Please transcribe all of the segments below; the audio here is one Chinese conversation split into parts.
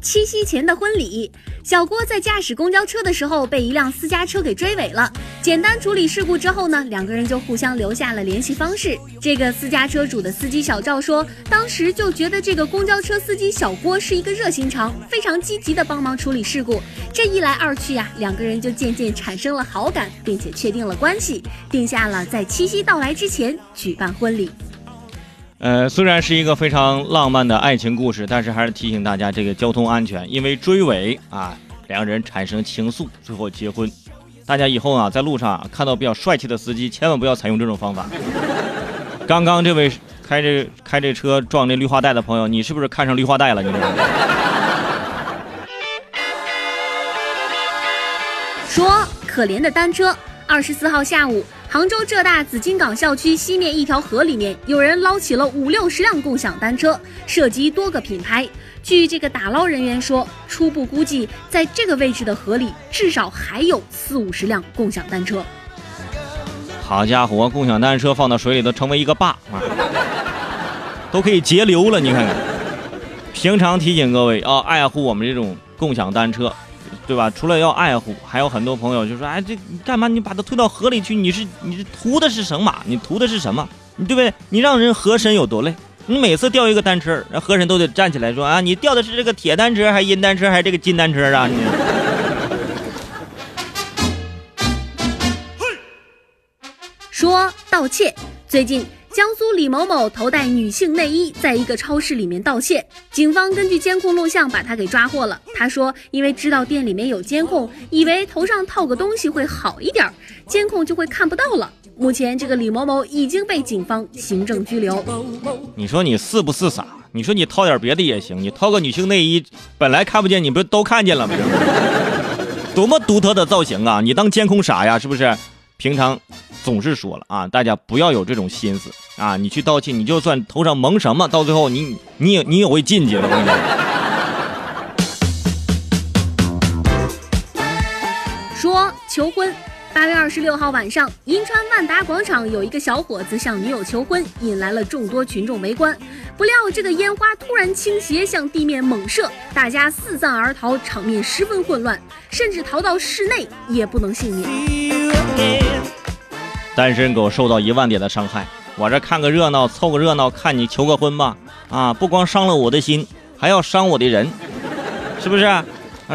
七夕前的婚礼，小郭在驾驶公交车的时候被一辆私家车给追尾了。简单处理事故之后呢，两个人就互相留下了联系方式。这个私家车主的司机小赵说，当时就觉得这个公交车司机小郭是一个热心肠，非常积极的帮忙处理事故。这一来二去呀，两个人就渐渐产生了好感，并且确定了关系，定下了在七夕到来之前举办婚礼。呃，虽然是一个非常浪漫的爱情故事，但是还是提醒大家这个交通安全，因为追尾啊，两人产生情愫，最后结婚。大家以后啊，在路上看到比较帅气的司机，千万不要采用这种方法。刚刚这位开这开这车撞那绿化带的朋友，你是不是看上绿化带了？你说可怜的单车。二十四号下午。杭州浙大紫金港校区西面一条河里面，有人捞起了五六十辆共享单车，涉及多个品牌。据这个打捞人员说，初步估计，在这个位置的河里，至少还有四五十辆共享单车。好家伙，共享单车放到水里都成为一个坝啊，都可以截流了。你看看，平常提醒各位啊爱护我们这种共享单车。对吧？除了要爱护，还有很多朋友就说：“哎，这你干嘛？你把它推到河里去？你是你是图的是什么？你图的是什么？你对不对？你让人河神有多累？你每次钓一个单车，那河神都得站起来说啊，你钓的是这个铁单车，还是银单车，还是这个金单车啊？你说盗窃，最近。江苏李某某头戴女性内衣，在一个超市里面盗窃，警方根据监控录像把他给抓获了。他说，因为知道店里面有监控，以为头上套个东西会好一点，监控就会看不到了。目前，这个李某某已经被警方行政拘留。你说你是不是傻？你说你掏点别的也行，你掏个女性内衣，本来看不见，你不都看见了吗？多么独特的造型啊！你当监控傻呀？是不是？平常。总是说了啊，大家不要有这种心思啊！你去道歉，你就算头上蒙什么，到最后你你也你也会进去的。我跟你说，说求婚。八月二十六号晚上，银川万达广场有一个小伙子向女友求婚，引来了众多群众围观。不料这个烟花突然倾斜，向地面猛射，大家四散而逃，场面十分混乱，甚至逃到室内也不能幸免。单身狗受到一万点的伤害，我这看个热闹，凑个热闹，看你求个婚吧，啊，不光伤了我的心，还要伤我的人，是不是？啊，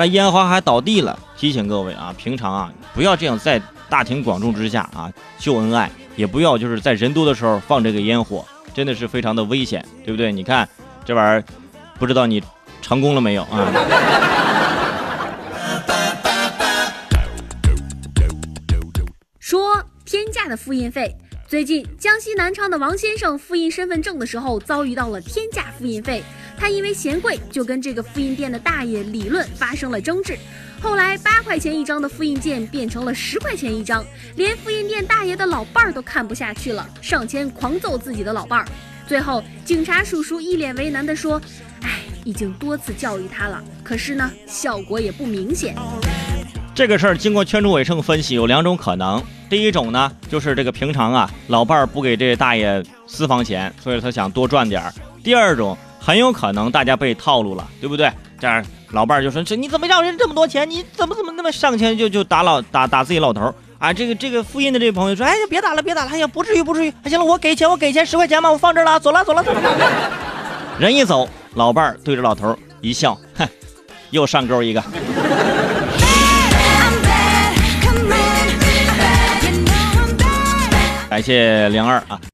烟花还倒地了，提醒各位啊，平常啊，不要这样在大庭广众之下啊秀恩爱，也不要就是在人多的时候放这个烟火，真的是非常的危险，对不对？你看这玩意儿，不知道你成功了没有啊？说。天价的复印费。最近，江西南昌的王先生复印身份证的时候遭遇到了天价复印费，他因为嫌贵，就跟这个复印店的大爷理论，发生了争执。后来，八块钱一张的复印件变成了十块钱一张，连复印店大爷的老伴儿都看不下去了，上前狂揍自己的老伴儿。最后，警察叔叔一脸为难地说：“哎，已经多次教育他了，可是呢，效果也不明显。”这个事儿经过圈主伟盛分析，有两种可能。第一种呢，就是这个平常啊，老伴儿不给这大爷私房钱，所以他想多赚点儿。第二种，很有可能大家被套路了，对不对？这样老伴儿就说：“这你怎么让人这么多钱？你怎么怎么那么上前就就打老打打自己老头啊？”这个这个复印的这个朋友说：“哎，别打了，别打了，哎呀，不至于不至于。行了，我给钱，我给钱，十块钱吧，我放这儿了，走了走了走了。人一走，老伴儿对着老头一笑，哼，又上钩一个。感谢零二啊。